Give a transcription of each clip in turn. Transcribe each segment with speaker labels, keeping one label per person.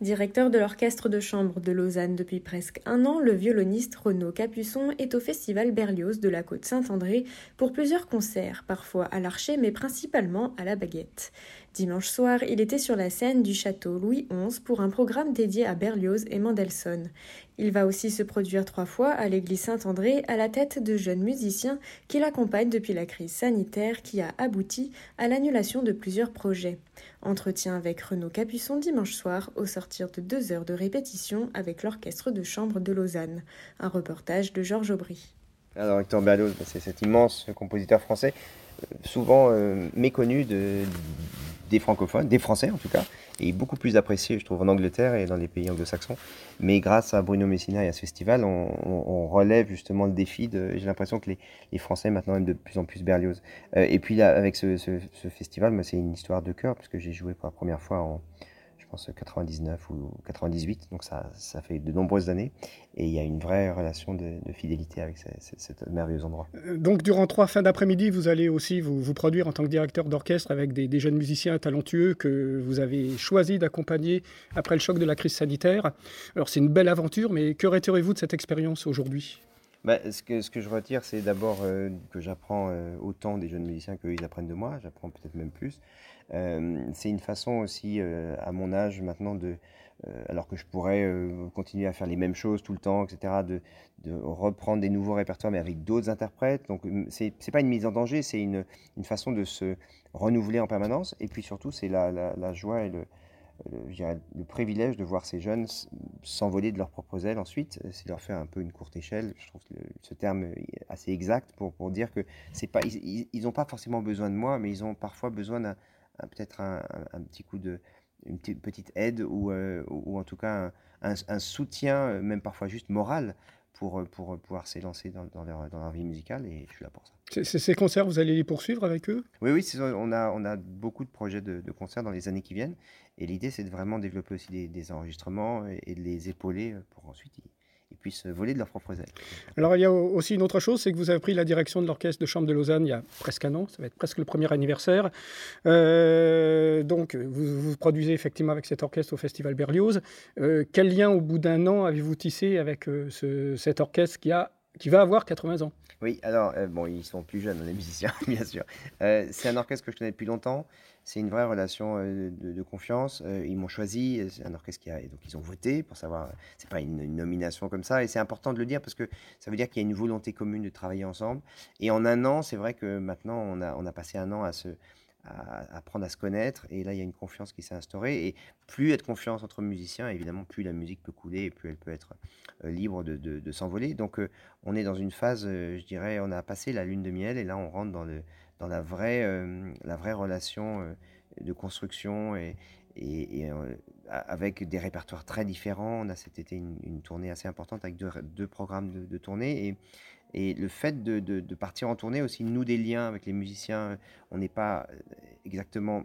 Speaker 1: Directeur de l'orchestre de chambre de Lausanne depuis presque un an, le violoniste Renaud Capuçon est au festival Berlioz de la Côte Saint-André pour plusieurs concerts, parfois à l'archer mais principalement à la baguette. Dimanche soir, il était sur la scène du château Louis XI pour un programme dédié à Berlioz et Mendelssohn. Il va aussi se produire trois fois à l'église Saint-André à la tête de jeunes musiciens qui l'accompagnent depuis la crise sanitaire qui a abouti à l'annulation de plusieurs projets. Entretien avec Renaud Capuçon dimanche soir au sortir de deux heures de répétition avec l'orchestre de chambre de Lausanne. Un reportage de Georges Aubry.
Speaker 2: Alors Hector Berlioz, c'est cet immense compositeur français, euh, souvent euh, méconnu de, des francophones, des Français en tout cas, et beaucoup plus apprécié, je trouve, en Angleterre et dans les pays anglo-saxons. Mais grâce à Bruno Messina et à ce festival, on, relève justement le défi. J'ai l'impression que les, Français maintenant aiment de plus en plus Berlioz. Euh, et puis là, avec ce, ce festival, c'est une histoire de cœur, puisque j'ai joué pour la première fois en, pense 99 ou 98, donc ça, ça fait de nombreuses années, et il y a une vraie relation de, fidélité avec cet merveilleux endroit.
Speaker 3: Euh, donc durant trois fins d'après-midi, vous allez aussi vous, produire en tant que directeur d'orchestre avec des, des, jeunes musiciens talentueux que vous avez choisi d'accompagner après le choc de la crise sanitaire. Alors c'est une belle aventure, mais que retirez-vous de cette expérience aujourd'hui?
Speaker 2: Bah, ce, que, je retire, c'est d'abord euh, que j'apprends euh, autant des jeunes musiciens qu'ils apprennent de moi, j'apprends peut-être même plus. Euh, c'est une façon aussi, à mon âge maintenant, de, alors que je pourrais continuer à faire les mêmes choses tout le temps, etc., de, reprendre des nouveaux répertoires, mais avec d'autres interprètes. Donc, c'est n'est pas une mise en danger, c'est une, façon de se renouveler en permanence. Et puis surtout, c'est la, joie et le, le, le, privilège de voir ces jeunes s'envoler de leurs propres ailes ensuite, c'est leur faire un peu une courte échelle. Je trouve ce terme assez exact pour, pour dire que c'est pas, ils n'ont pas forcément besoin de moi, mais ils ont parfois besoin d'un peut-être un, petit coup de une petite aide ou, euh, ou en tout cas un, soutien, même parfois juste moral, pour, pour pouvoir s'élancer dans, dans, leur, dans, leur, vie musicale et je suis là pour ça.
Speaker 3: Ces concerts, vous allez les poursuivre avec eux?
Speaker 2: Oui, oui, on a, on a beaucoup de projets de, de, concerts dans les années qui viennent et l'idée c'est de vraiment développer aussi des, des enregistrements et, et, de les épauler pour ensuite ils puissent voler de leurs propres ailes.
Speaker 3: Alors il y a aussi une autre chose, c'est que vous avez pris la direction de l'orchestre de chambre de Lausanne il y a presque un an, ça va être presque le premier anniversaire. Euh, donc vous, vous produisez effectivement avec cet orchestre au Festival Berlioz. Euh, quel lien au bout d'un an avez-vous tissé avec euh, ce, cet orchestre qui, a, qui va avoir 80 ans
Speaker 2: Oui, alors bon, ils sont plus jeunes, les musiciens, bien sûr. c'est un orchestre que je connais depuis longtemps c'est une vraie relation euh, de, confiance. Euh, ils m'ont choisi, c'est un orchestre qui a, donc ils ont voté pour savoir, c'est pas une, nomination comme ça, et c'est important de le dire parce que ça veut dire qu'il y a une volonté commune de travailler ensemble. Et en un an, c'est vrai que maintenant, on a, on a passé un an à se, à apprendre à se connaître, et là, il y a une confiance qui s'est instaurée, et plus il y a de confiance entre musiciens, évidemment, plus la musique peut couler, et plus elle peut être euh, libre de, de, s'envoler. Donc, on est dans une phase, je dirais, on a passé la lune de miel, et là, on rentre dans le dans la vraie, euh, la vraie relation euh, de construction et, et, euh, avec des répertoires très différents. On a cet été une, tournée assez importante avec deux, programmes de, tournée et, et, le fait de, partir en tournée aussi nous des liens avec les musiciens. On n'est pas exactement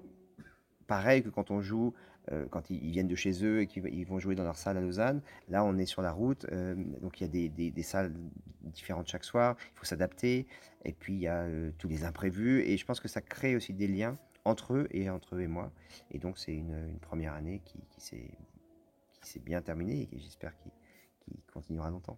Speaker 2: pareil que quand on joue euh, quand ils, viennent de chez eux et qu'ils vont jouer dans leur salle à Lausanne. Là, on est sur la route, euh, donc il y a des, salles différentes chaque soir, il faut s'adapter, et puis il y a euh, tous les imprévus, et je pense que ça crée aussi des liens entre eux et entre eux et moi. Et donc c'est une, première année qui s'est bien terminée et j'espère qu'il continuera longtemps.